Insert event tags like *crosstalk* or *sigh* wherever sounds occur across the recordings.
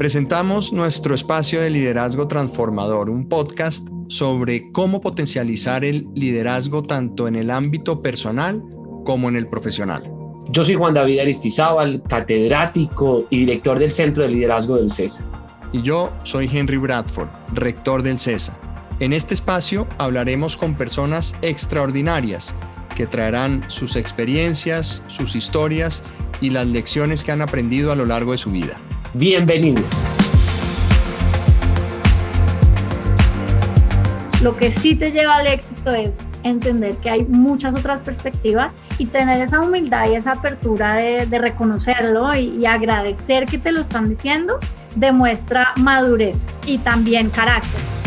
Presentamos nuestro espacio de liderazgo transformador, un podcast sobre cómo potencializar el liderazgo tanto en el ámbito personal como en el profesional. Yo soy Juan David Aristizábal, catedrático y director del Centro de Liderazgo del CESA. Y yo soy Henry Bradford, rector del CESA. En este espacio hablaremos con personas extraordinarias que traerán sus experiencias, sus historias y las lecciones que han aprendido a lo largo de su vida. Bienvenido. Lo que sí te lleva al éxito es entender que hay muchas otras perspectivas y tener esa humildad y esa apertura de, reconocerlo y, y agradecer que te lo están diciendo demuestra madurez y también carácter.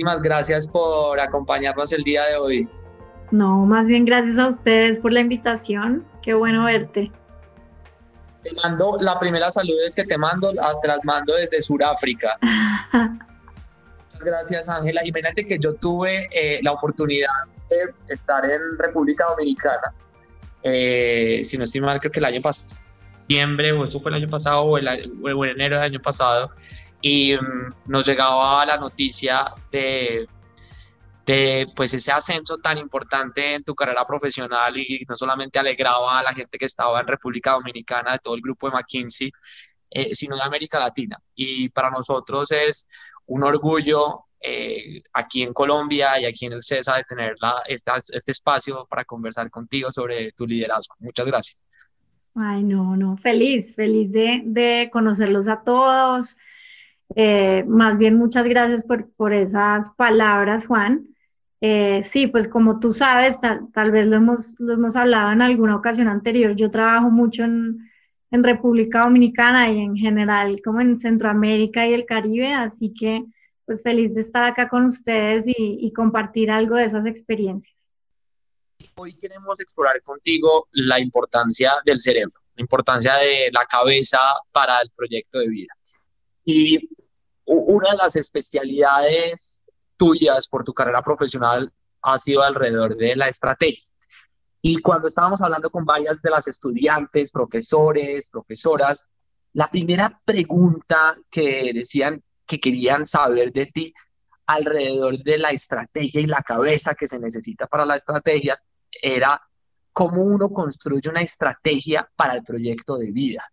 Muchísimas gracias por acompañarnos el día de hoy. No, más bien gracias a ustedes por la invitación. Qué bueno verte. Te mando la primera saludes que te mando, te las mando desde Sudáfrica. *laughs* Muchas gracias, Ángela. Imagínate que yo tuve eh, la oportunidad de estar en República Dominicana. Eh, si no estoy mal, creo que el año pasado, septiembre, o eso fue el año pasado, o, el, o enero del año pasado y mm, nos llegaba la noticia de, de pues ese ascenso tan importante en tu carrera profesional y no solamente alegraba a la gente que estaba en República Dominicana, de todo el grupo de McKinsey, eh, sino de América Latina. Y para nosotros es un orgullo eh, aquí en Colombia y aquí en el CESA de tener la, este espacio para conversar contigo sobre tu liderazgo. Muchas gracias. Ay, no, no, feliz, feliz de, de conocerlos a todos, eh, más bien, muchas gracias por, esas palabras, Juan. Eh, sí, pues como tú sabes, tal, vez lo hemos, lo hemos hablado en alguna ocasión anterior, yo trabajo mucho en, República Dominicana y en general como en Centroamérica y el Caribe, así que pues feliz de estar acá con ustedes y, y compartir algo de esas experiencias. Hoy queremos explorar contigo la importancia del cerebro, la importancia de la cabeza para el proyecto de vida. Y una de las especialidades tuyas por tu carrera profesional ha sido alrededor de la estrategia. Y cuando estábamos hablando con varias de las estudiantes, profesores, profesoras, la primera pregunta que decían que querían saber de ti alrededor de la estrategia y la cabeza que se necesita para la estrategia era cómo uno construye una estrategia para el proyecto de vida.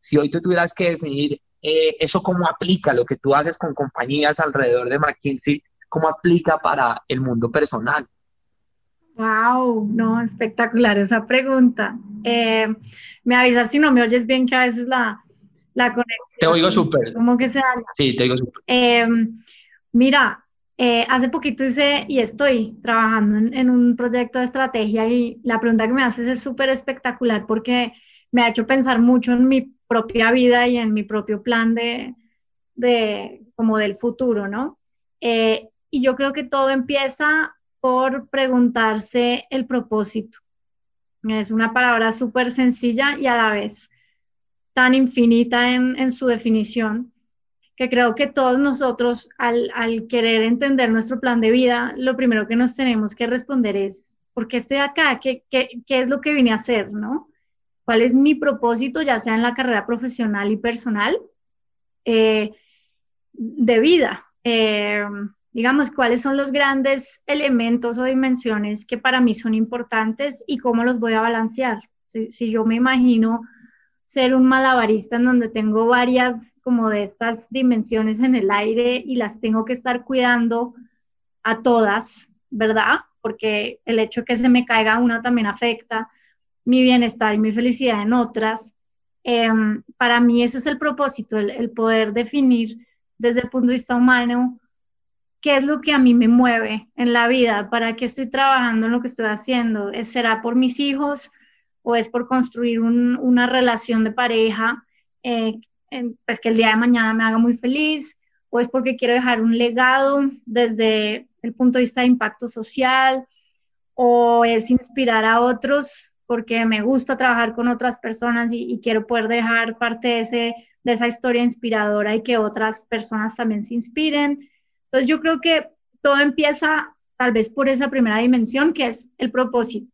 Si hoy tú tuvieras que definir eh, eso cómo aplica lo que tú haces con compañías alrededor de McKinsey, cómo aplica para el mundo personal. Wow, no, espectacular esa pregunta. Eh, me avisas si no me oyes bien que a veces la, la conexión. Te oigo súper. ¿Cómo que se daña? Sí, te oigo súper. Eh, mira, hace poquito hice y estoy trabajando en, en, un proyecto de estrategia y la pregunta que me haces es súper espectacular porque me ha hecho pensar mucho en mi propia vida y en mi propio plan de, de como del futuro, ¿no? Eh, y yo creo que todo empieza por preguntarse el propósito. Es una palabra súper sencilla y a la vez tan infinita en, en, su definición, que creo que todos nosotros al, al, querer entender nuestro plan de vida, lo primero que nos tenemos que responder es, ¿por qué estoy acá? ¿Qué, qué, qué es lo que vine a hacer? ¿no? Cuál es mi propósito, ya sea en la carrera profesional y personal, eh, de vida. Eh, digamos, cuáles son los grandes elementos o dimensiones que para mí son importantes y cómo los voy a balancear. Si, yo me imagino ser un malabarista en donde tengo varias como de estas dimensiones en el aire y las tengo que estar cuidando a todas, ¿verdad? Porque el hecho que se me caiga una también afecta mi bienestar y mi felicidad en otras. Em, para mí eso es el propósito, el, poder definir desde el punto de vista humano qué es lo que a mí me mueve en la vida, para qué estoy trabajando en lo que estoy haciendo. ¿Será por mis hijos o es por construir una relación de pareja eh, pues que el día de mañana me haga muy feliz? ¿O es porque quiero dejar un legado desde el punto de vista de impacto social? ¿O es inspirar a otros porque me gusta trabajar con otras personas y, quiero poder dejar parte de, ese, de esa historia inspiradora y que otras personas también se inspiren. Entonces yo creo que todo empieza tal vez por esa primera dimensión que es el propósito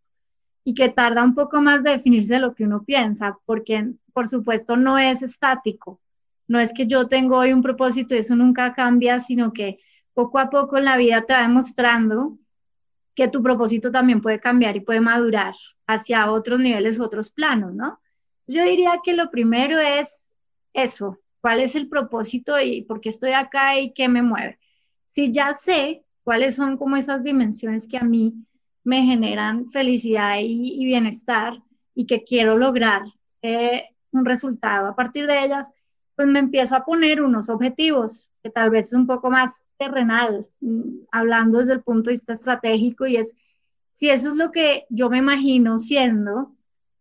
y que tarda un poco más de definirse de lo que uno piensa, porque por supuesto no es estático, no es que yo tengo hoy un propósito y eso nunca cambia, sino que poco a poco en la vida te va demostrando que tu propósito también puede cambiar y puede madurar hacia otros niveles, otros planos, ¿no? Yo diría que lo primero es eso, cuál es el propósito y por qué estoy acá y qué me mueve. Si ya sé cuáles son como esas dimensiones que a mí me generan felicidad y, bienestar y que quiero lograr eh, un resultado a partir de ellas, pues me empiezo a poner unos objetivos que tal vez es un poco más terrenal, mm, hablando desde el punto de vista estratégico y es, si eso es lo que yo me imagino siendo,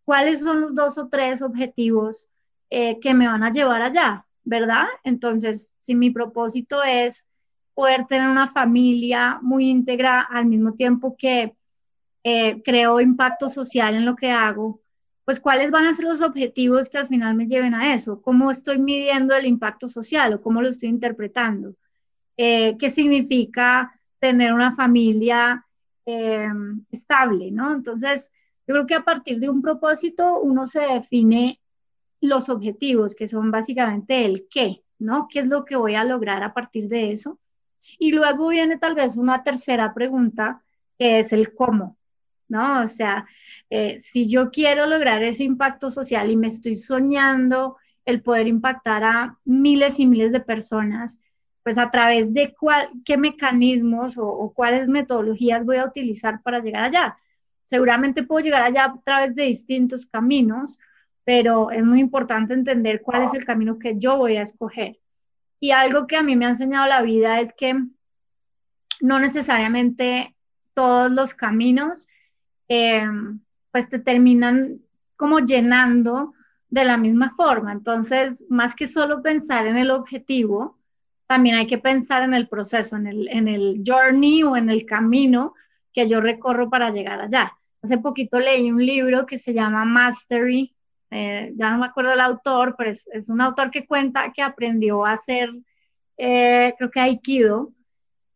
¿cuáles son los dos o tres objetivos eh, que me van a llevar allá? ¿Verdad? Entonces, si mi propósito es poder tener una familia muy íntegra al mismo tiempo que eh, creo impacto social en lo que hago, pues cuáles van a ser los objetivos que al final me lleven a eso, cómo estoy midiendo el impacto social o cómo lo estoy interpretando, eh, qué significa tener una familia eh, estable, ¿no? Entonces, yo creo que a partir de un propósito uno se define los objetivos, que son básicamente el qué, ¿no? ¿Qué es lo que voy a lograr a partir de eso? Y luego viene tal vez una tercera pregunta, que es el cómo. ¿no? O sea, eh, si yo quiero lograr ese impacto social y me estoy soñando el poder impactar a miles y miles de personas, pues a través de cuál, qué mecanismos o, cuáles metodologías voy a utilizar para llegar allá. Seguramente puedo llegar allá a través de distintos caminos, pero es muy importante entender cuál es el camino que yo voy a escoger. Y algo que a mí me ha enseñado la vida es que no necesariamente todos los caminos eh, pues te terminan como llenando de la misma forma. Entonces, más que solo pensar en el objetivo, también hay que pensar en el proceso, en el, en el journey o en el camino que yo recorro para llegar allá. Hace poquito leí un libro que se llama Mastery, eh, ya no me acuerdo el autor, pero es, es, un autor que cuenta que aprendió a hacer, eh, creo que Aikido,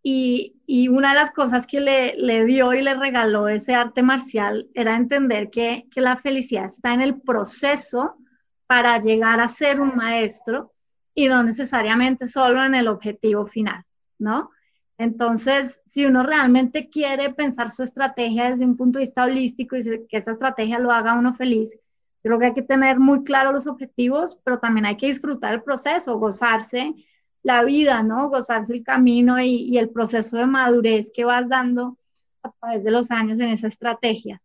y, una de las cosas que le, dio y le regaló ese arte marcial era entender que, que la felicidad está en el proceso para llegar a ser un maestro y no necesariamente solo en el objetivo final, ¿no? Entonces, si uno realmente quiere pensar su estrategia desde un punto de vista holístico y que esa estrategia lo haga uno feliz, creo que hay que tener muy claros los objetivos, pero también hay que disfrutar el proceso, gozarse la vida, ¿no? Gozarse el camino y, el proceso de madurez que vas dando a través de los años en esa estrategia.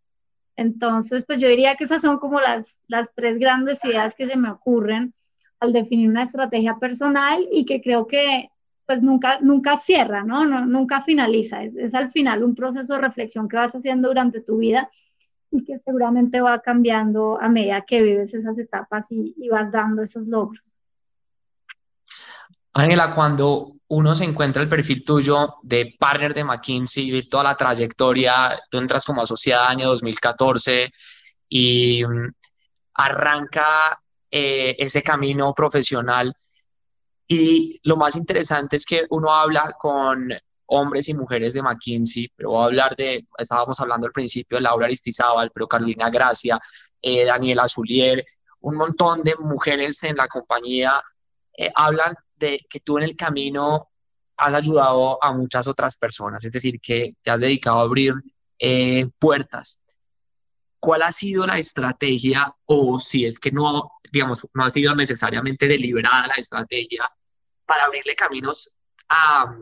Entonces, pues yo diría que esas son como las, las tres grandes ideas que se me ocurren al definir una estrategia personal y que creo que pues nunca, nunca cierra, ¿no? nunca finaliza. Es, al final un proceso de reflexión que vas haciendo durante tu vida y que seguramente va cambiando a medida que vives esas etapas y vas dando esos logros. Ángela, cuando uno se encuentra el perfil tuyo de partner de McKinsey, ver toda la trayectoria, tú entras como asociada año 2014 y mm, arranca eh, ese camino profesional. Y lo más interesante es que uno habla con hombres y mujeres de McKinsey, pero voy a hablar de, estábamos hablando al principio de Laura Aristizábal, pero Carolina Gracia, eh, Daniela Zulier, un montón de mujeres en la compañía eh, hablan de que tú en el camino has ayudado a muchas otras personas, es decir, que te has dedicado a abrir eh, puertas. ¿Cuál ha sido la estrategia o si es que no, digamos, no ha sido necesariamente deliberada la estrategia para abrirle caminos a,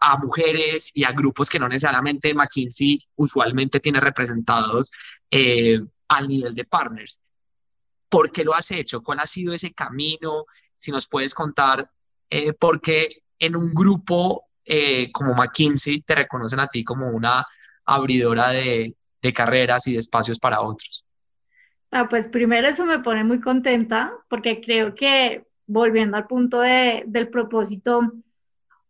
a mujeres y a grupos que no necesariamente McKinsey usualmente tiene representados eh, al nivel de partners? ¿Por qué lo has hecho? ¿Cuál ha sido ese camino? Si nos puedes contar eh, por qué en un grupo eh, como McKinsey te reconocen a ti como una abridora de, carreras y de espacios para otros. Ah, pues primero eso me pone muy contenta porque creo que volviendo al punto del propósito,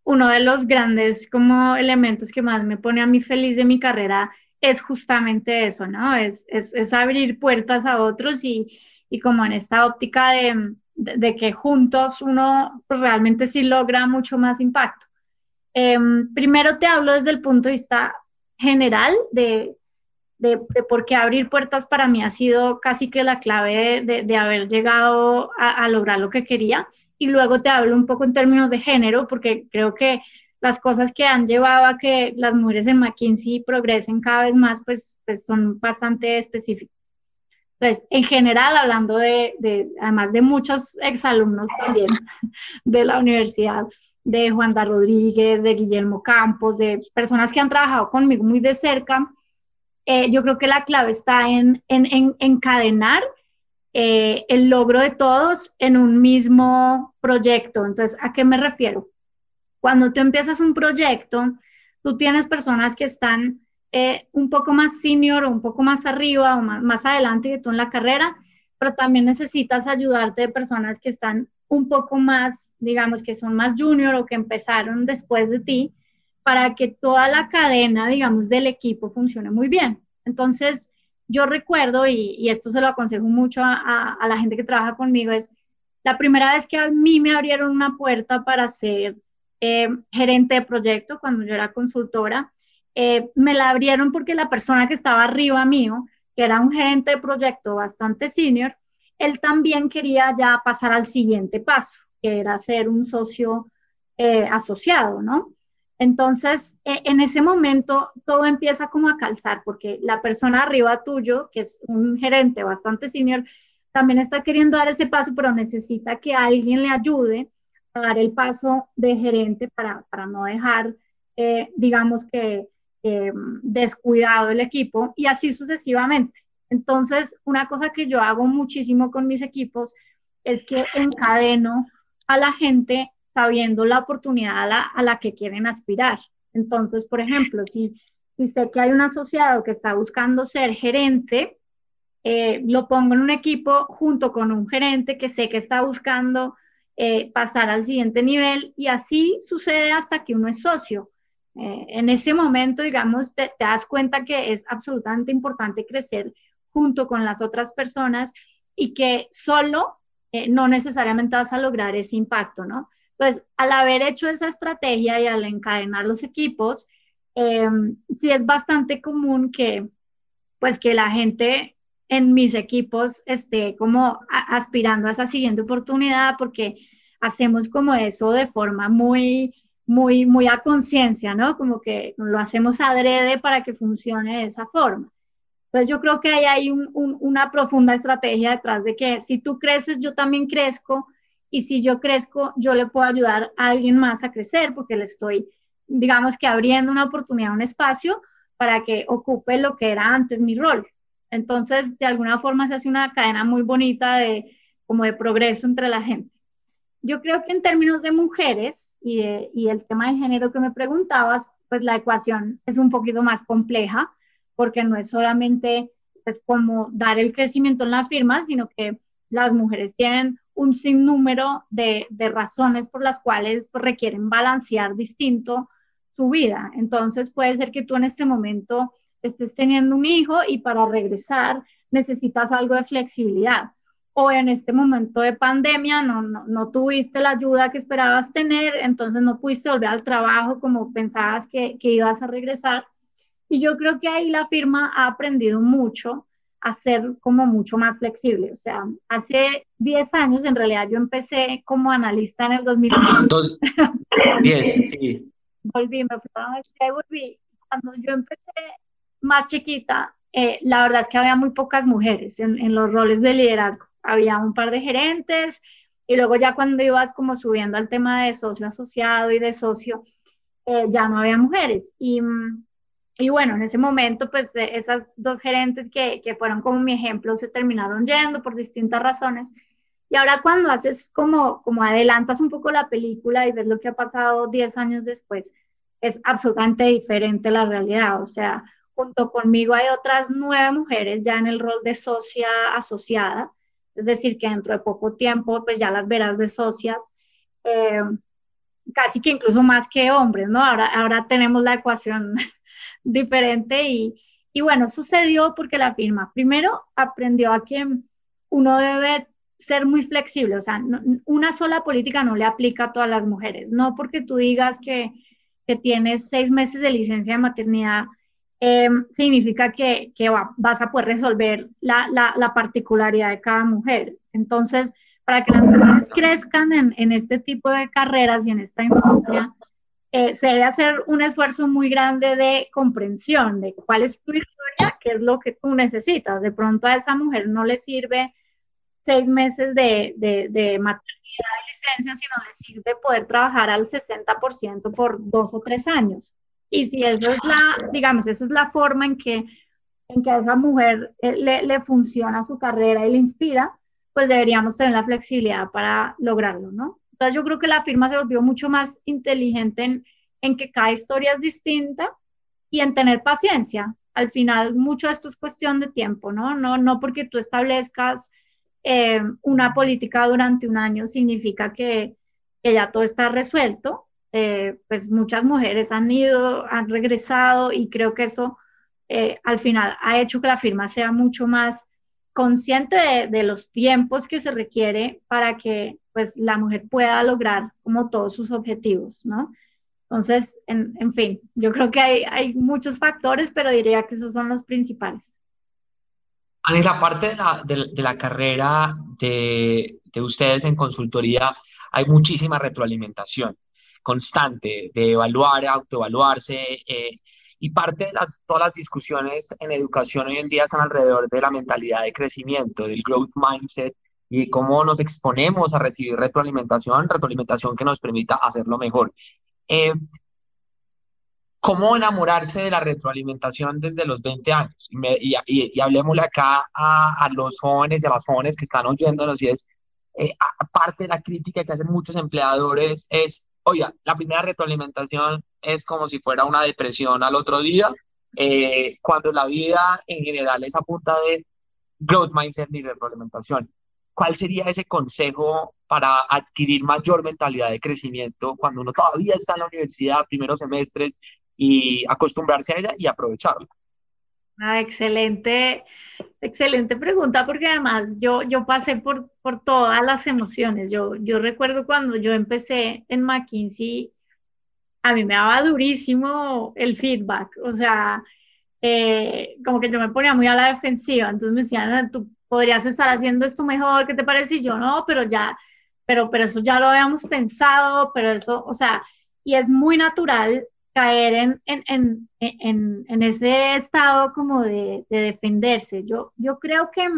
uno de los grandes como elementos que más me pone a mí feliz de mi carrera es justamente eso, ¿no? Es, es, abrir puertas a otros y, y como en esta óptica de, de, que juntos uno realmente sí logra mucho más impacto. Em, primero te hablo desde el punto de vista general de, de, por qué abrir puertas para mí ha sido casi que la clave de, de haber llegado a, a, lograr lo que quería. Y luego te hablo un poco en términos de género, porque creo que las cosas que han llevado a que las mujeres en McKinsey progresen cada vez más, pues, pues son bastante específicas. Entonces, en general, hablando de, de, además de muchos exalumnos también de la universidad, de Juanda Rodríguez, de Guillermo Campos, de personas que han trabajado conmigo muy de cerca, eh, yo creo que la clave está en, en, en encadenar eh, el logro de todos en un mismo proyecto. Entonces, ¿a qué me refiero? Cuando tú empiezas un proyecto, tú tienes personas que están eh, un poco más senior o un poco más arriba o más, adelante que tú en la carrera, pero también necesitas ayudarte de personas que están un poco más, digamos, que son más junior o que empezaron después de ti, para que toda la cadena, digamos, del equipo funcione muy bien. Entonces, yo recuerdo, y, esto se lo aconsejo mucho a, la gente que trabaja conmigo, es la primera vez que a mí me abrieron una puerta para ser eh, gerente de proyecto, cuando yo era consultora, eh, me la abrieron porque la persona que estaba arriba mío, que era un gerente de proyecto bastante senior, él también quería ya pasar al siguiente paso, que era ser un socio eh, asociado, ¿no? Entonces, e, en ese momento todo empieza como a calzar, porque la persona arriba tuyo, que es un gerente bastante senior, también está queriendo dar ese paso, pero necesita que alguien le ayude a dar el paso de gerente para, para no dejar, eh, digamos que, eh, descuidado el equipo y así sucesivamente. Entonces, una cosa que yo hago muchísimo con mis equipos es que encadeno a la gente sabiendo la oportunidad a la, que quieren aspirar. Entonces, por ejemplo, si, si, sé que hay un asociado que está buscando ser gerente, eh, lo pongo en un equipo junto con un gerente que sé que está buscando eh, pasar al siguiente nivel y así sucede hasta que uno es socio. Eh, en ese momento, digamos, te, te, das cuenta que es absolutamente importante crecer junto con las otras personas y que solo eh, no necesariamente vas a lograr ese impacto, ¿no? Entonces, al haber hecho esa estrategia y al encadenar los equipos, eh, sí es bastante común que, pues, que la gente en mis equipos esté como aspirando a esa siguiente oportunidad porque hacemos como eso de forma muy, muy, muy a conciencia, ¿no? Como que lo hacemos adrede para que funcione de esa forma. Entonces yo creo que ahí hay una profunda estrategia detrás de que si tú creces, yo también crezco y si yo crezco, yo le puedo ayudar a alguien más a crecer porque le estoy, digamos que abriendo una oportunidad, un espacio para que ocupe lo que era antes mi rol. Entonces, de alguna forma se hace una cadena muy bonita de como de progreso entre la gente. Yo creo que en términos de mujeres y, el tema de género que me preguntabas, pues la ecuación es un poquito más compleja porque no es solamente pues, como dar el crecimiento en la firma, sino que las mujeres tienen un sinnúmero de, de razones por las cuales pues, requieren balancear distinto su vida. Entonces puede ser que tú en este momento estés teniendo un hijo y para regresar necesitas algo de flexibilidad. O en este momento de pandemia no, no, no, tuviste la ayuda que esperabas tener, entonces no pudiste volver al trabajo como pensabas que, que ibas a regresar. Y yo creo que ahí la firma ha aprendido mucho a ser como mucho más flexible. O sea, hace 10 años, en realidad yo empecé como analista en el 2010. 10, sí. Volví, me fui a volví. Cuando yo empecé más chiquita, eh, la verdad es que había muy pocas mujeres en, en, los roles de liderazgo. Había un par de gerentes y luego ya cuando ibas como subiendo al tema de socio asociado y de socio, eh, ya no había mujeres. Y y bueno, en ese momento, pues eh, esas dos gerentes que, que, fueron como mi ejemplo se terminaron yendo por distintas razones. Y ahora cuando haces como, como adelantas un poco la película y ves lo que ha pasado 10 años después, es absolutamente diferente la realidad. O sea, junto conmigo hay otras nueve mujeres ya en el rol de socia asociada, es decir, que dentro de poco tiempo, pues ya las verás de socias. Eh, casi que incluso más que hombres, ¿no? Ahora, ahora tenemos la ecuación *laughs* diferente y, y bueno, sucedió porque la firma primero aprendió a que uno debe ser muy flexible, o sea, una sola política no le aplica a todas las mujeres, no porque tú digas que, que tienes seis meses de licencia de maternidad, em, significa que, vas a poder resolver la, particularidad de cada mujer. Entonces, para que las mujeres crezcan en, este tipo de carreras y en esta industria, eh, se debe hacer un esfuerzo muy grande de comprensión de cuál es tu historia, qué es lo que tú necesitas. De pronto a esa mujer no le sirve seis meses de, de maternidad y licencia, sino le sirve poder trabajar al 60% por dos o tres años. Y si eso es la, digamos, esa es la forma en que, en que a esa mujer eh, le, le funciona su carrera y le inspira, pues deberíamos tener la flexibilidad para lograrlo, ¿no? Entonces yo creo que la firma se volvió mucho más inteligente en, en que cada historia es distinta y en tener paciencia. Al final, mucho de esto es cuestión de tiempo, ¿no? No, no porque tú establezcas eh, una política durante un año significa que, ya todo está resuelto. Eh, pues muchas mujeres han ido, han regresado y creo que eso eh, al final ha hecho que la firma sea mucho más consciente de, los tiempos que se requiere para que pues la mujer pueda lograr como todos sus objetivos, ¿no? Entonces, en, en fin, yo creo que hay, hay muchos factores, pero diría que esos son los principales. En la parte de la, de, la carrera de, de, ustedes en consultoría hay muchísima retroalimentación constante de evaluar, autoevaluarse, eh, y parte de las, todas las discusiones en educación hoy en día están alrededor de la mentalidad de crecimiento, del growth mindset, y cómo nos exponemos a recibir retroalimentación, retroalimentación que nos permita hacerlo mejor. Eh, ¿Cómo enamorarse de la retroalimentación desde los 20 años? Y, y, hablemosle acá a, los jóvenes y a las jóvenes que están oyéndonos y es, eh, aparte de la crítica que hacen muchos empleadores, es, oiga, la primera retroalimentación es como si fuera una depresión al otro día, eh, cuando la vida en general es a punta de growth mindset y retroalimentación. ¿Cuál sería ese consejo para adquirir mayor mentalidad de crecimiento cuando uno todavía está en la universidad, primeros semestres, y acostumbrarse a ella y aprovecharla. Ah, excelente, excelente pregunta, porque además yo, yo pasé por, por todas las emociones. Yo, yo recuerdo cuando yo empecé en McKinsey, a mí me daba durísimo el feedback, o sea, eh, como que yo me ponía muy a la defensiva, entonces me decían, tú podrías estar haciendo esto mejor, ¿qué te parece? Y yo, no, pero ya, pero, pero eso ya lo habíamos pensado, pero eso, o sea, y es muy natural caer en, en, en, en, ese estado como de, de, defenderse. Yo, yo creo que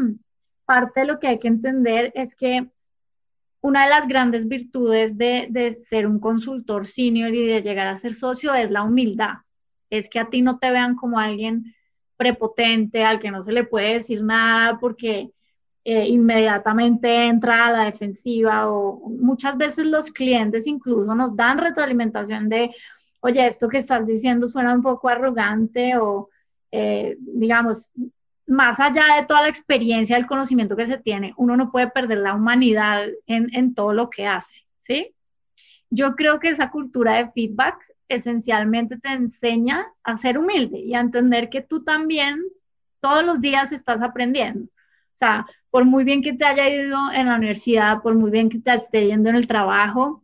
parte de lo que hay que entender es que una de las grandes virtudes de, de ser un consultor senior y de llegar a ser socio es la humildad. Es que a ti no te vean como alguien prepotente, al que no se le puede decir nada porque eh, inmediatamente entra a la defensiva o muchas veces los clientes incluso nos dan retroalimentación de, oye, esto que estás diciendo suena un poco arrogante o, eh, digamos, más allá de toda la experiencia, el conocimiento que se tiene, uno no puede perder la humanidad en, todo lo que hace, ¿sí? Yo creo que esa cultura de feedback esencialmente te enseña a ser humilde y a entender que tú también todos los días estás aprendiendo. O sea, por muy bien que te haya ido en la universidad, por muy bien que te esté yendo en el trabajo,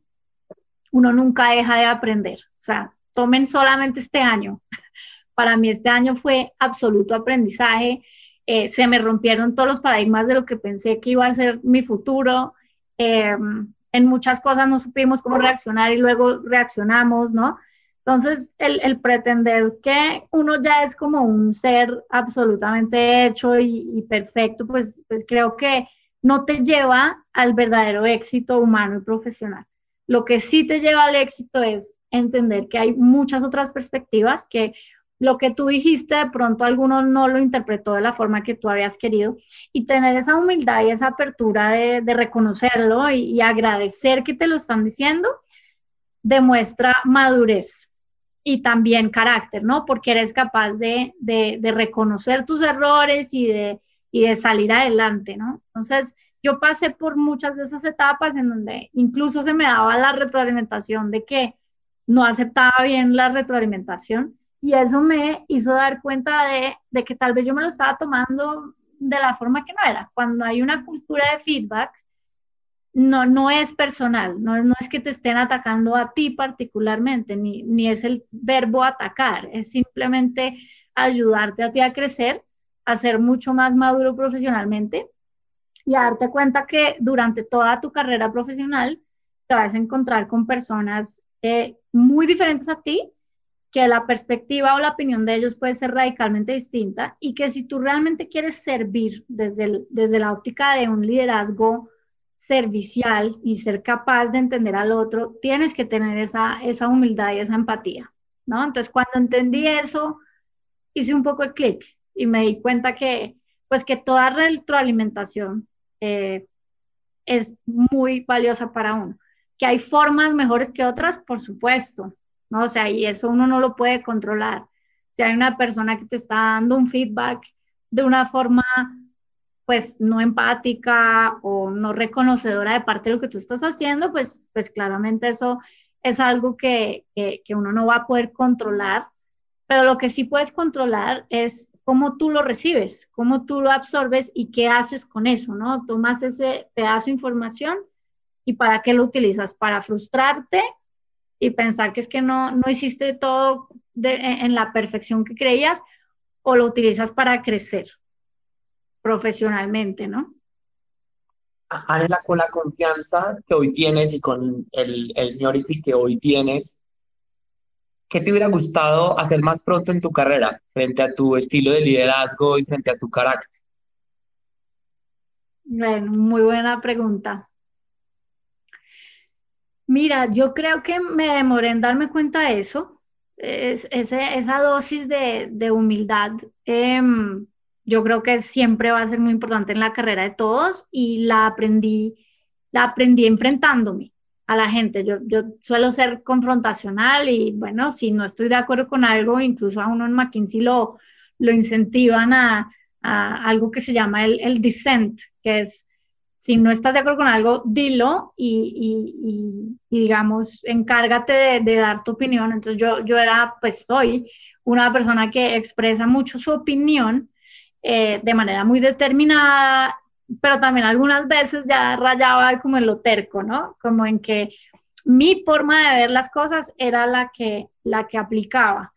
uno nunca deja de aprender. O sea, tomen solamente este año. *laughs* Para mí este año fue absoluto aprendizaje. Eh, se me rompieron todos los paradigmas de lo que pensé que iba a ser mi futuro. Em, en muchas cosas no supimos cómo reaccionar y luego reaccionamos, ¿no? Entonces, el, pretender que uno ya es como un ser absolutamente hecho y, y, perfecto, pues, pues creo que no te lleva al verdadero éxito humano y profesional. Lo que sí te lleva al éxito es entender que hay muchas otras perspectivas, que lo que tú dijiste de pronto alguno no lo interpretó de la forma que tú habías querido y tener esa humildad y esa apertura de, reconocerlo y, agradecer que te lo están diciendo demuestra madurez y también carácter, ¿no? Porque eres capaz de, reconocer tus errores y de, y de salir adelante, ¿no? Entonces, yo pasé por muchas de esas etapas en donde incluso se me daba la retroalimentación de que no aceptaba bien la retroalimentación y eso me hizo dar cuenta de, que tal vez yo me lo estaba tomando de la forma que no era. Cuando hay una cultura de feedback, no, no es personal, no, no es que te estén atacando a ti particularmente, ni, ni es el verbo atacar, es simplemente ayudarte a ti a crecer, a ser mucho más maduro profesionalmente y a darte cuenta que durante toda tu carrera profesional te vas a encontrar con personas eh, muy diferentes a ti, que la perspectiva o la opinión de ellos puede ser radicalmente distinta y que si tú realmente quieres servir desde, desde la óptica de un liderazgo servicial y ser capaz de entender al otro, tienes que tener esa, esa humildad y esa empatía, ¿no? Entonces, cuando entendí eso, hice un poco el clic y me di cuenta que, pues, que toda retroalimentación eh, es muy valiosa para uno. Que hay formas mejores que otras, por supuesto, ¿no? O sea, y eso uno no lo puede controlar. Si hay una persona que te está dando un feedback de una forma, pues, no empática o no reconocedora de parte de lo que tú estás haciendo, pues, pues claramente eso es algo que, que, que uno no va a poder controlar, pero lo que sí puedes controlar es cómo tú lo recibes, cómo tú lo absorbes y qué haces con eso, ¿no? Tomas ese pedazo de información y para qué lo utilizas, para frustrarte y pensar que es que no, no hiciste todo en la perfección que creías o lo utilizas para crecer profesionalmente, ¿no? Con la confianza que hoy tienes y con el, el que hoy tienes, ¿Qué te hubiera gustado hacer más pronto en tu carrera frente a tu estilo de liderazgo y frente a tu carácter? Bueno, muy buena pregunta. Mira, yo creo que me demoré en darme cuenta de eso, es, esa dosis de, humildad. Em, yo creo que siempre va a ser muy importante en la carrera de todos y la aprendí, la aprendí enfrentándome a la gente. Yo, yo suelo ser confrontacional y bueno, si no estoy de acuerdo con algo, incluso a uno en McKinsey lo, lo incentivan a, algo que se llama el, el, dissent, que es si no estás de acuerdo con algo, dilo y, digamos, encárgate de, dar tu opinión. Entonces yo, yo era, pues soy una persona que expresa mucho su opinión eh, de manera muy determinada pero también algunas veces ya rayaba como en lo terco, ¿no? Como en que mi forma de ver las cosas era la que, la que aplicaba.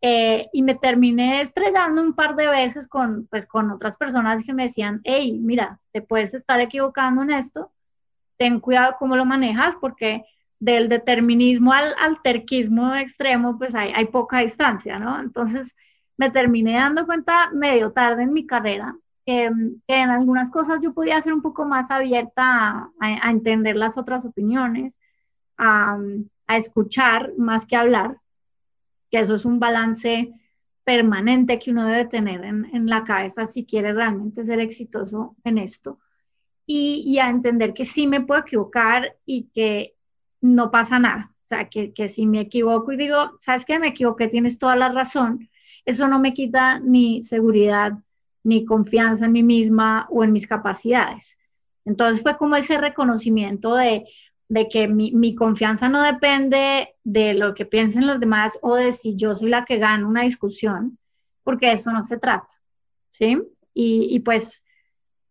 Eh, y me terminé estrellando un par de veces con, pues, con otras personas que me decían, hey, mira, te puedes estar equivocando en esto, ten cuidado cómo lo manejas, porque del determinismo al, al terquismo extremo, pues hay, hay poca distancia, ¿no? Entonces me terminé dando cuenta medio tarde en mi carrera que, en algunas cosas yo podía ser un poco más abierta a, entender las otras opiniones, a, escuchar más que hablar, que eso es un balance permanente que uno debe tener en, la cabeza si quiere realmente ser exitoso en esto. Y, a entender que sí me puedo equivocar y que no pasa nada. O sea, que, que si me equivoco y digo, sabes que me equivoqué, tienes toda la razón, eso no me quita ni seguridad ni confianza en mí misma o en mis capacidades. Entonces fue como ese reconocimiento de, que mi, confianza no depende de lo que piensen los demás o de si yo soy la que gana una discusión, porque eso no se trata, ¿sí? Y, pues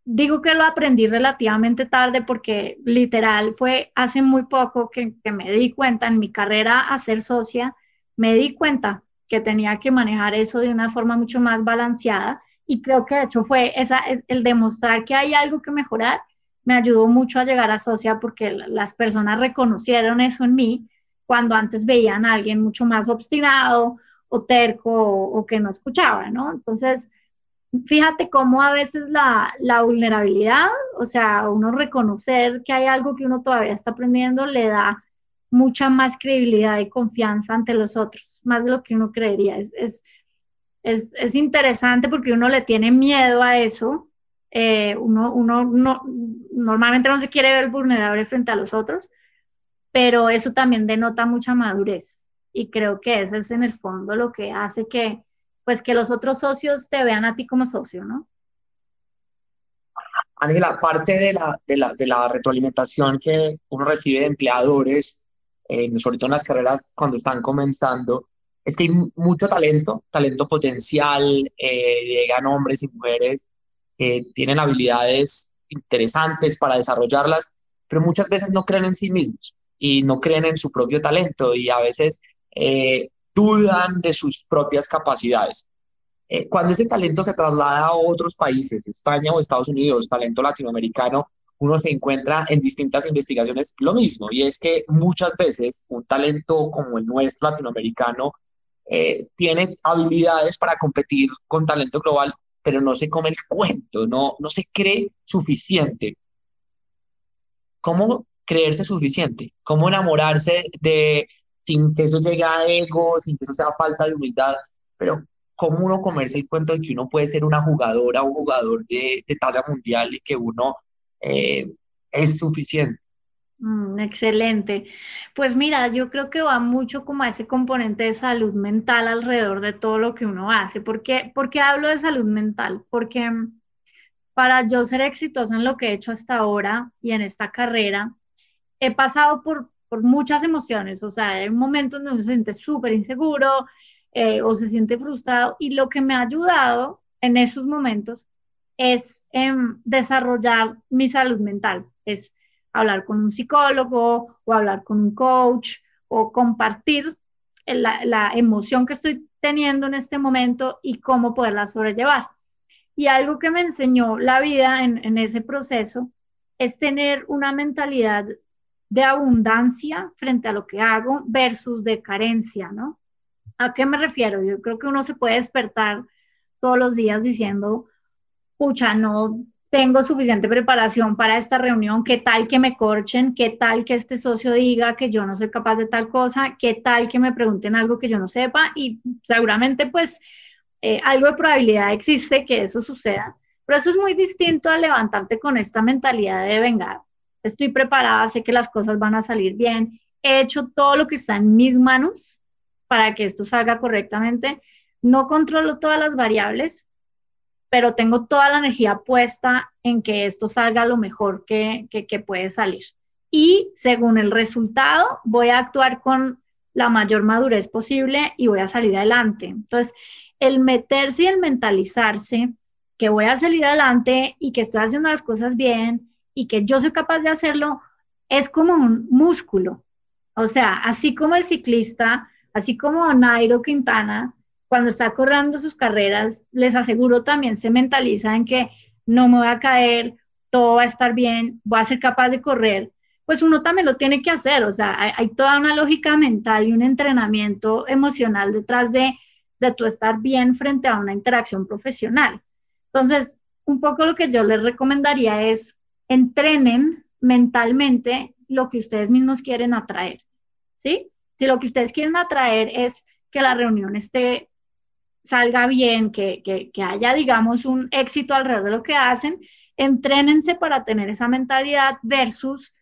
digo que lo aprendí relativamente tarde porque literal fue hace muy poco que me di cuenta en mi carrera a ser socia, me di cuenta que tenía que manejar eso de una forma mucho más balanceada y creo que de hecho fue esa, el demostrar que hay algo que mejorar, me ayudó mucho a llegar a Socia porque las personas reconocieron eso en mí cuando antes veían a alguien mucho más obstinado o terco o, que no escuchaba, ¿no? Entonces, fíjate cómo a veces la, vulnerabilidad, o sea, uno reconocer que hay algo que uno todavía está aprendiendo, le da mucha más credibilidad y confianza ante los otros, más de lo que uno creería. Es es, es interesante porque uno le tiene miedo a eso. Eh, uno, uno no, normalmente no se quiere ver vulnerable frente a los otros, pero eso también denota mucha madurez. Y creo que ese es en el fondo lo que hace que, pues, que los otros socios te vean a ti como socio, ¿no? Ángela, parte de la, de, la, de la retroalimentación que uno recibe de empleadores, eh, sobre todo en las carreras cuando están comenzando, es que hay mucho talento, talento potencial, eh, llegan hombres y mujeres que tienen habilidades interesantes para desarrollarlas, pero muchas veces no creen en sí mismos y no creen en su propio talento y a veces eh, dudan de sus propias capacidades. Eh, cuando ese talento se traslada a otros países, España o Estados Unidos, talento latinoamericano, uno se encuentra en distintas investigaciones lo mismo, y es que muchas veces un talento como el nuestro latinoamericano eh, tiene habilidades para competir con talento global, pero no se come el cuento, no, no se cree suficiente. ¿Cómo creerse suficiente? ¿Cómo enamorarse de, sin que eso llegue a ego, sin que eso sea falta de humildad, pero cómo uno comerse el cuento de que uno puede ser una jugadora o un jugador de, de talla mundial y que uno eh, es suficiente. Mm, excelente. Pues mira, yo creo que va mucho como a ese componente de salud mental alrededor de todo lo que uno hace. ¿Por qué, ¿Por qué hablo de salud mental? Porque mm, para yo ser exitosa en lo que he hecho hasta ahora y en esta carrera, he pasado por, por muchas emociones. O sea, hay un momento donde uno se siente súper inseguro eh, o se siente frustrado y lo que me ha ayudado en esos momentos es em, desarrollar mi salud mental, es hablar con un psicólogo o hablar con un coach o compartir la, emoción que estoy teniendo en este momento y cómo poderla sobrellevar. Y algo que me enseñó la vida en, en ese proceso es tener una mentalidad de abundancia frente a lo que hago versus de carencia, ¿no? ¿A qué me refiero? Yo creo que uno se puede despertar todos los días diciendo, pucha, no tengo suficiente preparación para esta reunión, qué tal que me corchen, qué tal que este socio diga que yo no soy capaz de tal cosa, qué tal que me pregunten algo que yo no sepa y seguramente pues eh, algo de probabilidad existe que eso suceda, pero eso es muy distinto a levantarte con esta mentalidad de vengar. Estoy preparada, sé que las cosas van a salir bien, he hecho todo lo que está en mis manos para que esto salga correctamente, no controlo todas las variables, pero tengo toda la energía puesta en que esto salga lo mejor que, puede salir. Y según el resultado, voy a actuar con la mayor madurez posible y voy a salir adelante. Entonces, el meterse y el mentalizarse que voy a salir adelante y que estoy haciendo las cosas bien y que yo soy capaz de hacerlo, es como un músculo. O sea, así como el ciclista, así como Nairo Quintana, cuando está corriendo sus carreras, les aseguro también se mentaliza en que no me voy a caer, todo va a estar bien, voy a ser capaz de correr, pues uno también lo tiene que hacer, o sea, hay, toda una lógica mental y un entrenamiento emocional detrás de, de tu estar bien frente a una interacción profesional. Entonces, un poco lo que yo les recomendaría es entrenen mentalmente lo que ustedes mismos quieren atraer, ¿sí? Si lo que ustedes quieren atraer es que la reunión esté salga bien, que, haya, digamos, un éxito alrededor de lo que hacen, entrénense para tener esa mentalidad versus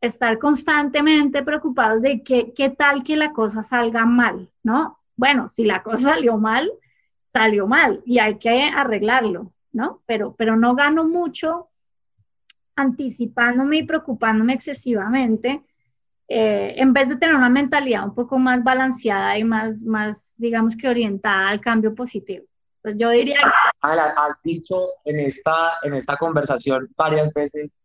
estar constantemente preocupados de qué tal que la cosa salga mal, ¿no? Bueno, si la cosa *laughs* salió mal, salió mal y hay que arreglarlo, ¿no? Pero, pero no gano mucho anticipándome y preocupándome excesivamente eh, en vez de tener una mentalidad un poco más balanceada y más, más, digamos que orientada al cambio positivo. Pues yo diría... has dicho en esta, en esta conversación varias veces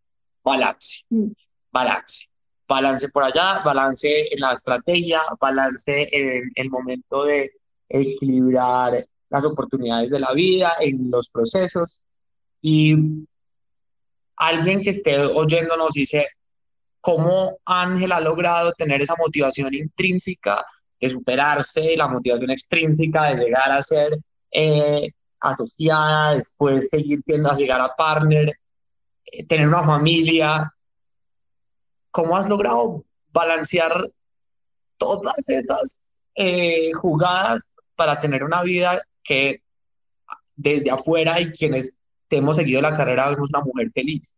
balance, mm. balance, balance por allá, balance en la estrategia, balance en el momento de equilibrar las oportunidades de la vida, en los procesos. Y alguien que esté oyéndonos dice, cómo Ángel ha logrado tener esa motivación intrínseca de superarse, la motivación extrínseca de llegar a ser eh, asociada, después seguir siendo, a llegar a partner, eh, tener una familia. ¿Cómo has logrado balancear todas esas eh, jugadas para tener una vida que desde afuera y quienes te hemos seguido la carrera vemos una mujer feliz?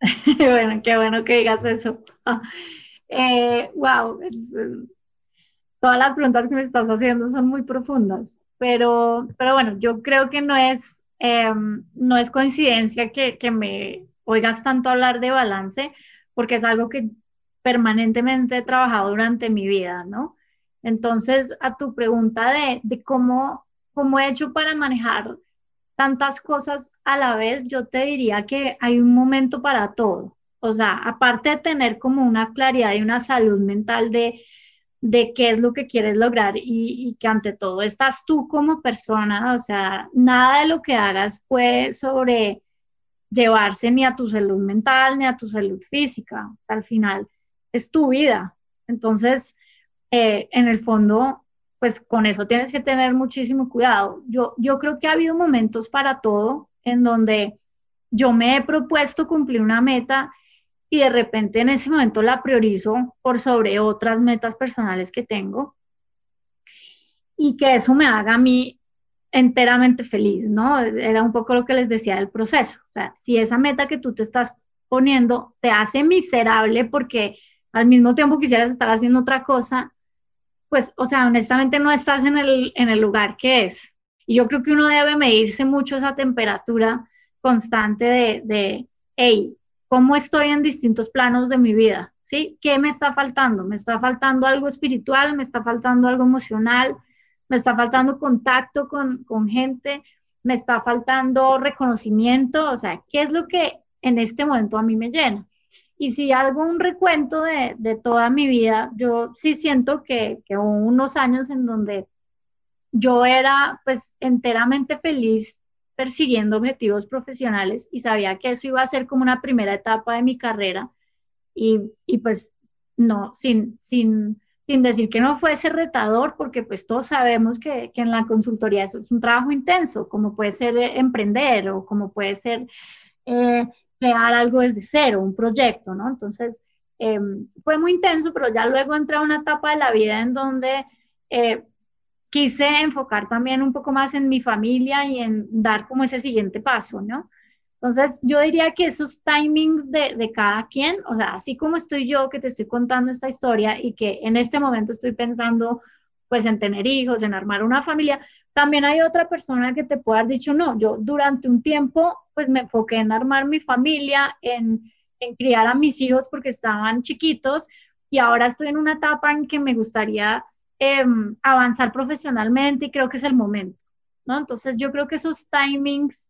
*laughs* bueno, qué bueno que digas eso. *laughs* wow, eh, todas las preguntas que me estás haciendo son muy profundas, pero, pero bueno, yo creo que no es, em, no es coincidencia que, que me oigas tanto hablar de balance, porque es algo que permanentemente he trabajado durante mi vida, ¿no? Entonces, a tu pregunta de, de cómo, cómo he hecho para manejar tantas cosas a la vez, yo te diría que hay un momento para todo. O sea, aparte de tener como una claridad y una salud mental de, de qué es lo que quieres lograr y, que ante todo estás tú como persona, o sea, nada de lo que hagas puede sobre llevarse ni a tu salud mental ni a tu salud física. Al final es tu vida. Entonces, eh, en el fondo, pues con eso tienes que tener muchísimo cuidado. Yo, yo creo que ha habido momentos para todo en donde yo me he propuesto cumplir una meta y de repente en ese momento la priorizo por sobre otras metas personales que tengo y que eso me haga a mí enteramente feliz, ¿no? Era un poco lo que les decía del proceso. O sea, si esa meta que tú te estás poniendo te hace miserable porque al mismo tiempo quisieras estar haciendo otra cosa, pues, o sea, honestamente no estás en el, en el lugar que es. Y yo creo que uno debe medirse mucho esa temperatura constante de, de hey, ¿cómo estoy en distintos planos de mi vida? ¿Sí? ¿Qué me está faltando? ¿Me está faltando algo espiritual? ¿Me está faltando algo emocional? ¿Me está faltando contacto con, con gente? ¿Me está faltando reconocimiento? O sea, ¿qué es lo que en este momento a mí me llena? Y si hago un recuento de, de toda mi vida, yo sí siento que, que, hubo unos años en donde yo era pues enteramente feliz persiguiendo objetivos profesionales y sabía que eso iba a ser como una primera etapa de mi carrera. Y, y pues no, sin, sin, sin decir que no fuese retador, porque pues todos sabemos que, que en la consultoría eso es un trabajo intenso, como puede ser eh, emprender o como puede ser eh, crear algo desde cero, un proyecto, ¿no? Entonces, eh, fue muy intenso, pero ya luego entré a una etapa de la vida en donde eh, quise enfocar también un poco más en mi familia y en dar como ese siguiente paso, ¿no? Entonces, yo diría que esos timings de, de, cada quien, o sea, así como estoy yo que te estoy contando esta historia y que en este momento estoy pensando pues en tener hijos, en armar una familia, también hay otra persona que te puede haber dicho, no, yo durante un tiempo pues me enfoqué en armar mi familia, en, en criar a mis hijos porque estaban chiquitos y ahora estoy en una etapa en que me gustaría eh, avanzar profesionalmente y creo que es el momento, ¿no? Entonces yo creo que esos timings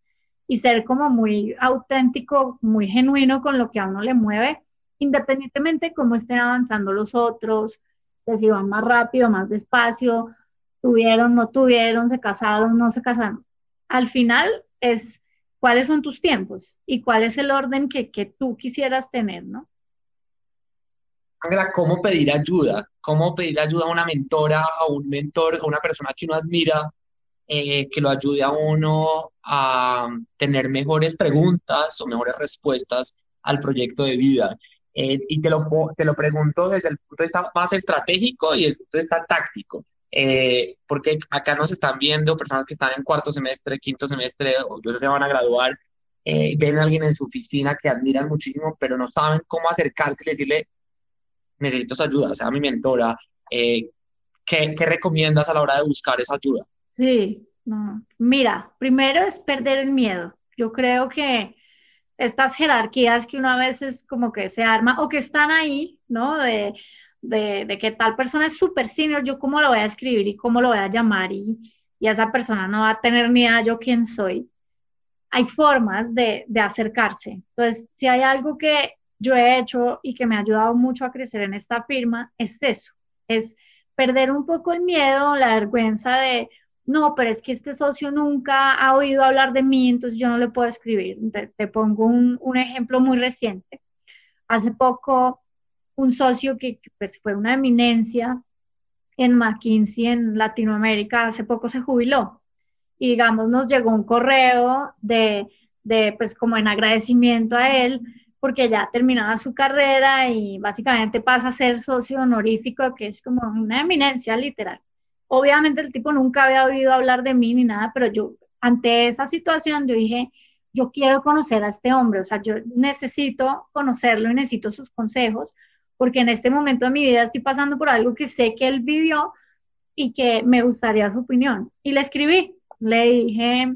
y ser como muy auténtico, muy genuino con lo que a uno le mueve, independientemente de cómo estén avanzando los otros, que si van más rápido, más despacio, tuvieron, no tuvieron, se casaron, no se casaron. Al final es cuáles son tus tiempos y cuál es el orden que, que tú quisieras tener, ¿no? Ángela, ¿cómo pedir ayuda? ¿Cómo pedir ayuda a una mentora, a un mentor, a una persona que uno admira, eh, que lo ayude a uno a tener mejores preguntas o mejores respuestas al proyecto de vida? Eh, y te lo, te lo pregunto desde el punto de vista más estratégico y desde el punto de vista táctico. Eh, porque acá nos están viendo personas que están en cuarto semestre, quinto semestre, o yo se van a graduar, eh, ven a alguien en su oficina que admiran muchísimo, pero no saben cómo acercarse y decirle, necesito esa ayuda, sea mi mentora, eh, ¿qué, ¿qué, recomiendas a la hora de buscar esa ayuda? Sí, no. mira, primero es perder el miedo. Yo creo que estas jerarquías que uno a veces como que se arma o que están ahí, ¿no? De, de, que tal persona es súper senior, yo cómo lo voy a escribir y cómo lo voy a llamar y, y esa persona no va a tener ni idea yo quién soy. Hay formas de, de acercarse. Entonces, si hay algo que yo he hecho y que me ha ayudado mucho a crecer en esta firma, es eso, es perder un poco el miedo, la vergüenza de, no, pero es que este socio nunca ha oído hablar de mí, entonces yo no le puedo escribir. Te, pongo un, un, ejemplo muy reciente. Hace poco un socio que, pues, fue una eminencia en McKinsey en Latinoamérica, hace poco se jubiló. Y digamos, nos llegó un correo de, de, pues como en agradecimiento a él, porque ya terminaba su carrera y básicamente pasa a ser socio honorífico, que es como una eminencia literal. Obviamente el tipo nunca había oído hablar de mí ni nada, pero yo ante esa situación yo dije, yo quiero conocer a este hombre, o sea, yo necesito conocerlo y necesito sus consejos, porque en este momento de mi vida estoy pasando por algo que sé que él vivió y que me gustaría su opinión. Y le escribí, le dije,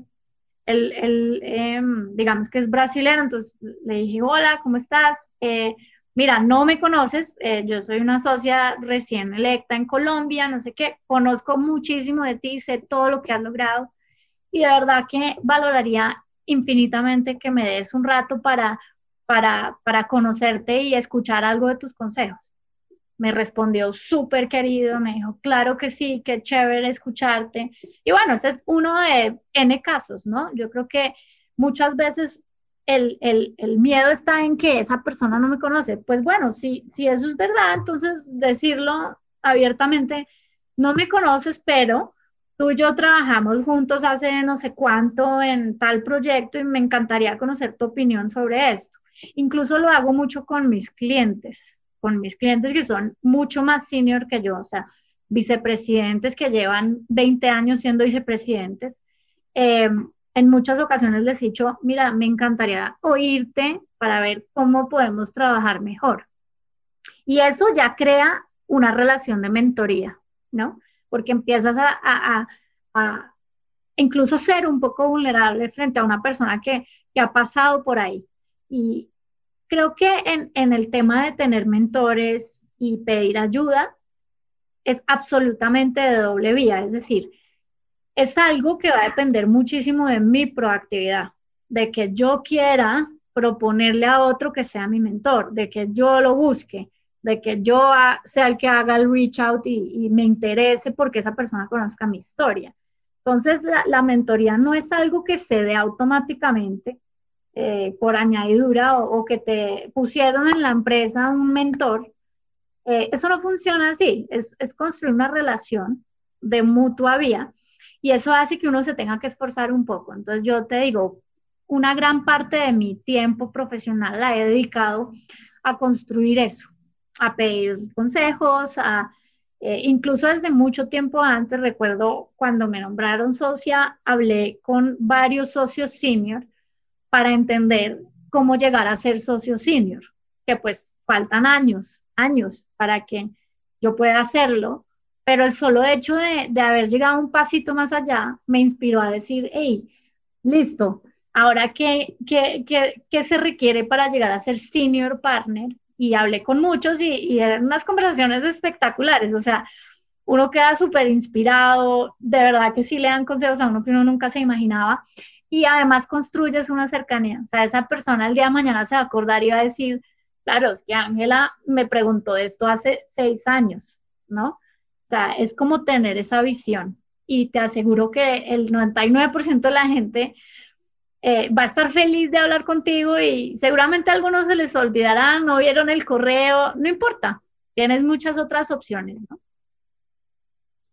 él, él eh, digamos que es brasileño, entonces le dije, hola, ¿cómo estás? Eh, mira, no me conoces, eh, yo soy una socia recién electa en Colombia, no sé qué, conozco muchísimo de ti, sé todo lo que has logrado y de verdad que valoraría infinitamente que me des un rato para para, para conocerte y escuchar algo de tus consejos. Me respondió súper querido, me dijo, claro que sí, qué chévere escucharte. Y bueno, ese es uno de N casos, ¿no? Yo creo que muchas veces el, el, el, miedo está en que esa persona no me conoce. Pues bueno, si, si eso es verdad, entonces decirlo abiertamente, no me conoces, pero tú y yo trabajamos juntos hace no sé cuánto en tal proyecto y me encantaría conocer tu opinión sobre esto. Incluso lo hago mucho con mis clientes, con mis clientes que son mucho más senior que yo, o sea, vicepresidentes que llevan 20 años siendo vicepresidentes. Em, en muchas ocasiones les he dicho, mira, me encantaría oírte para ver cómo podemos trabajar mejor. Y eso ya crea una relación de mentoría, ¿no? porque empiezas a, incluso ser un poco vulnerable frente a una persona que, ha pasado por ahí. Y creo que en, en, el tema de tener mentores y pedir ayuda es absolutamente de doble vía, es decir, es algo que va a depender muchísimo de mi proactividad, de que yo quiera proponerle a otro que sea mi mentor, de que yo lo busque, de que yo sea el que haga el reach out y, me interese porque esa persona conozca mi historia. Entonces, la, mentoría no es algo que se dé automáticamente eh, por añadidura o, que te pusieron en la empresa un mentor. Eh, eso no funciona así, es, es construir una relación de mutua vía y eso hace que uno se tenga que esforzar un poco. Entonces, yo te digo, una gran parte de mi tiempo profesional la he dedicado a construir eso, a pedir consejos, a, eh, incluso desde mucho tiempo antes, recuerdo cuando me nombraron socia, hablé con varios socios senior para entender cómo llegar a ser socio senior, que pues faltan años, años para que yo pueda hacerlo, pero el solo hecho de, haber llegado un pasito más allá me inspiró a decir, hey, listo, ahora qué, qué, qué, qué se requiere para llegar a ser senior partner y hablé con muchos y, eran unas conversaciones espectaculares, o sea, uno queda súper inspirado, de verdad que sí le dan consejos a uno que uno nunca se imaginaba y además construyes una cercanía, o sea, esa persona el día de mañana se va a acordar y va a decir, claro, es que Ángela me preguntó esto hace seis años, ¿no? Sea, es como tener esa visión y te aseguro que el 99% de la gente eh, va a estar feliz de hablar contigo y seguramente a algunos se les olvidará, no vieron el correo, no importa, tienes muchas otras opciones, ¿no?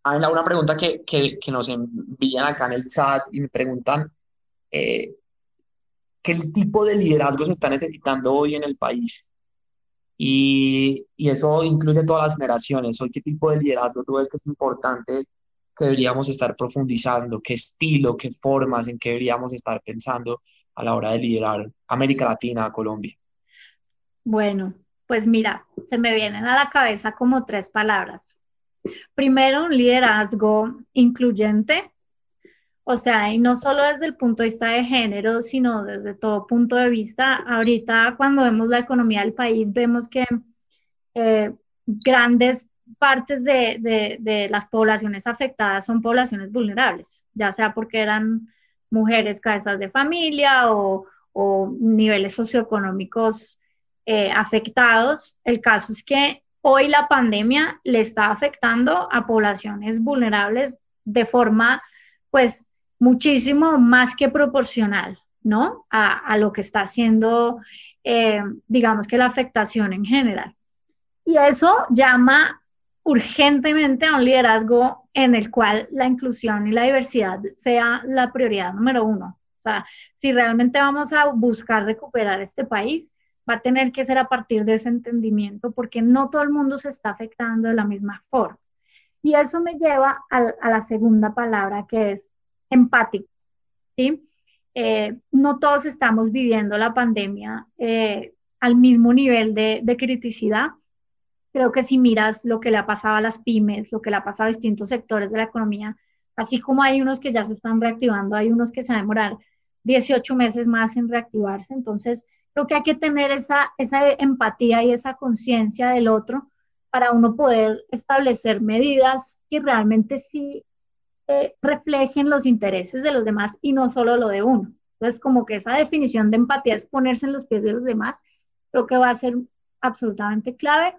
Hay una pregunta que, que, que, nos envían acá en el chat y me preguntan eh, qué tipo de liderazgo se está necesitando hoy en el país. Y, y eso incluye todas las generaciones. Hoy, ¿qué tipo de liderazgo tú ves que es importante que deberíamos estar profundizando, qué estilo, qué formas, en qué deberíamos estar pensando a la hora de liderar América Latina, Colombia? Bueno, pues mira, se me vienen a la cabeza como tres palabras. Primero, un liderazgo incluyente, o sea, y no solo desde el punto de vista de género, sino desde todo punto de vista. Ahorita cuando vemos la economía del país, vemos que eh, grandes partes de, las poblaciones afectadas son poblaciones vulnerables, ya sea porque eran mujeres cabezas de familia o, niveles socioeconómicos eh, afectados. El caso es que hoy la pandemia le está afectando a poblaciones vulnerables de forma, pues, muchísimo más que proporcional, ¿no? A, lo que está haciendo, eh, digamos que la afectación en general. Y eso llama urgentemente a un liderazgo en el cual la inclusión y la diversidad sea la prioridad número uno. O sea, si realmente vamos a buscar recuperar este país, va a tener que ser a partir de ese entendimiento, porque no todo el mundo se está afectando de la misma forma. Y eso me lleva a, la segunda palabra, que es empático. ¿sí? Eh, no todos estamos viviendo la pandemia eh, al mismo nivel de, criticidad Creo que si miras lo que le ha pasado a las pymes, lo que le ha pasado a distintos sectores de la economía, así como hay unos que ya se están reactivando, hay unos que se van a demorar 18 meses más en reactivarse. Entonces, creo que hay que tener esa, esa empatía y esa conciencia del otro para uno poder establecer medidas que realmente sí eh, reflejen los intereses de los demás y no solo lo de uno. Entonces, como que esa definición de empatía es ponerse en los pies de los demás, creo que va a ser absolutamente clave.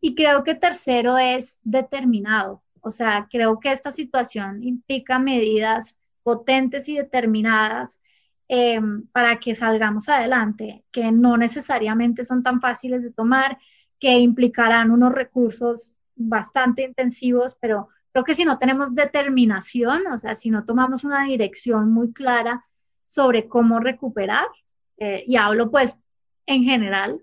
Y creo que tercero es determinado. O sea, creo que esta situación implica medidas potentes y determinadas eh, para que salgamos adelante, que no necesariamente son tan fáciles de tomar, que implicarán unos recursos bastante intensivos, pero creo que si no tenemos determinación, o sea, si no tomamos una dirección muy clara sobre cómo recuperar, eh, y hablo pues en general,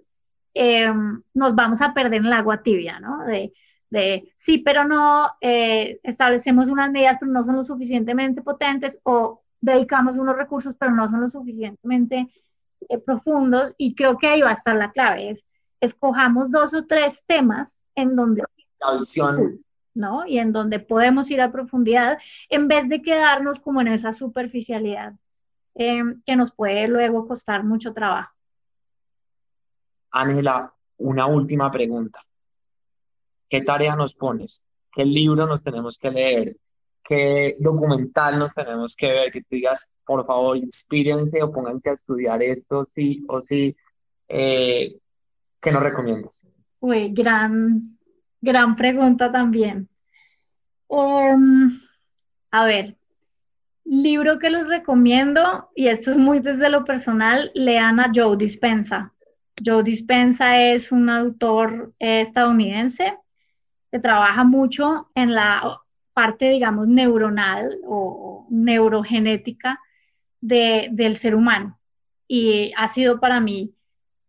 eh, nos vamos a perder en el agua tibia, ¿no? De, de sí, pero no, eh, establecemos unas medidas, pero no son lo suficientemente potentes, o dedicamos unos recursos, pero no son lo suficientemente profundos, y creo que ahí va a estar la clave, es escojamos dos o tres temas en donde la visión ¿no? Y en donde podemos ir a profundidad en vez de quedarnos como en esa superficialidad em, que nos puede luego costar mucho trabajo. Ángela, una última pregunta. ¿Qué tarea nos pones? ¿Qué libro nos tenemos que leer? ¿Qué documental nos tenemos que ver? Que tú digas, por favor, inspírense o pónganse a estudiar esto, sí o sí. Eh, ¿Qué nos recomiendas? Uy, gran, Gran pregunta también. Em, a ver, libro que les recomiendo, y esto es muy desde lo personal, lean a Joe Dispensa. Joe Dispensa es un autor estadounidense que trabaja mucho en la parte, digamos, neuronal o neurogenética del ser humano. Y ha sido para mí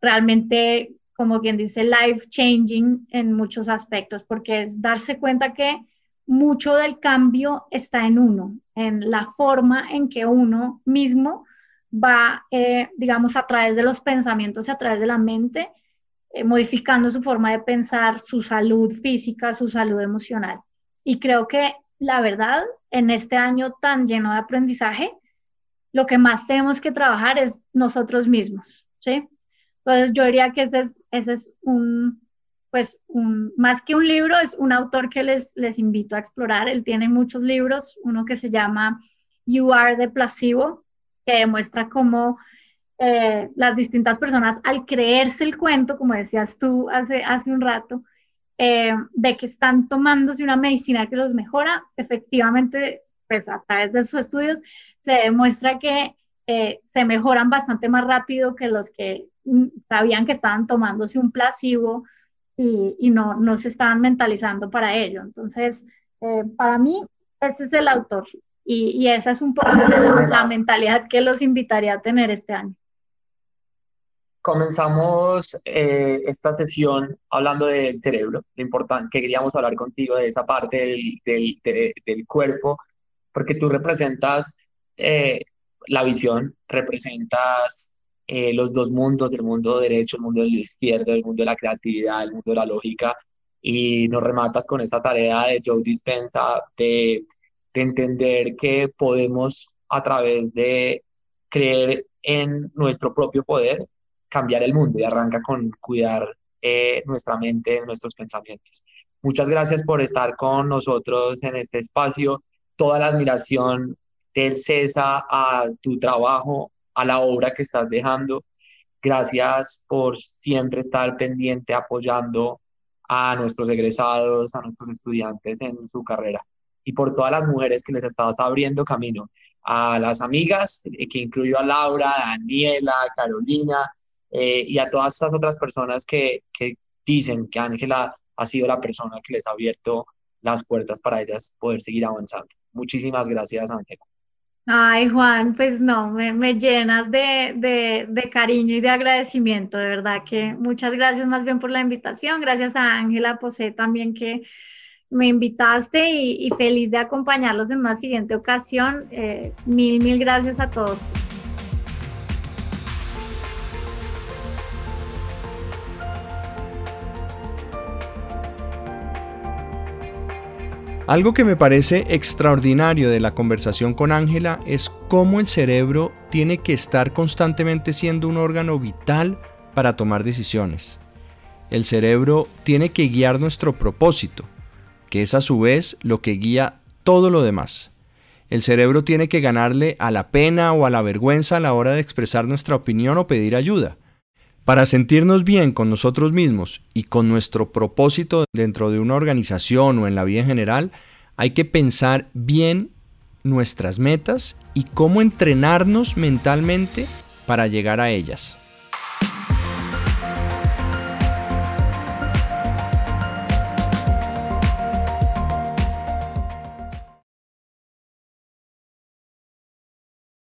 realmente como quien dice, life changing en muchos aspectos, porque es darse cuenta que mucho del cambio está en uno, en la forma en que uno mismo va, eh, digamos, a través de los pensamientos y a través de la mente, eh, modificando su forma de pensar, su salud física, su salud emocional. Y creo que la verdad, en este año tan lleno de aprendizaje, lo que más tenemos que trabajar es nosotros mismos, ¿sí? Entonces yo diría que ese es, ese es un, pues un, más que un libro, es un autor que les, les invito a explorar. Él tiene muchos libros, uno que se llama You Are the Placebo, que demuestra cómo eh, las distintas personas al creerse el cuento, como decías tú hace, hace un rato, eh, de que están tomándose una medicina que los mejora, efectivamente, pues a través de esos estudios se demuestra que eh, se mejoran bastante más rápido que los que mm, sabían que estaban tomándose un placebo y, no, no, se estaban mentalizando para ello. Entonces, eh, para mí, ese es el autor y, esa es un poco la, mentalidad que los invitaría a tener este año. Comenzamos eh, esta sesión hablando del cerebro, lo importante que queríamos hablar contigo de esa parte del, del, del cuerpo, porque tú representas la visión, representas eh, los dos mundos, el mundo derecho, el mundo del izquierdo, el mundo de la creatividad, el mundo de la lógica, y nos rematas con esta tarea de Joe Dispensa de, entender que podemos a través de creer en nuestro propio poder cambiar el mundo y arranca con cuidar eh, nuestra mente, nuestros pensamientos. Muchas gracias por estar con nosotros en este espacio. Toda la admiración del CESA a tu trabajo, a la obra que estás dejando. Gracias por siempre estar pendiente, apoyando a nuestros egresados, a nuestros estudiantes en su carrera y por todas las mujeres que les estás abriendo camino, a las amigas, eh, que incluyo a Laura, a Daniela, a Carolina eh, y a todas esas otras personas que, que dicen que Ángela ha sido la persona que les ha abierto las puertas para ellas poder seguir avanzando. Muchísimas gracias, Ángela. Ay, Juan, pues no, me, llenas de, de, cariño y de agradecimiento, de verdad que muchas gracias más bien por la invitación, gracias a Ángela Posé también que me invitaste y, feliz de acompañarlos en una siguiente ocasión. Eh, mil, mil gracias a todos. Algo que me parece extraordinario de la conversación con Ángela es cómo el cerebro tiene que estar constantemente siendo un órgano vital para tomar decisiones. El cerebro tiene que guiar nuestro propósito, que es a su vez lo que guía todo lo demás. El cerebro tiene que ganarle a la pena o a la vergüenza a la hora de expresar nuestra opinión o pedir ayuda. Para sentirnos bien con nosotros mismos y con nuestro propósito dentro de una organización o en la vida en general, hay que pensar bien nuestras metas y cómo entrenarnos mentalmente para llegar a ellas.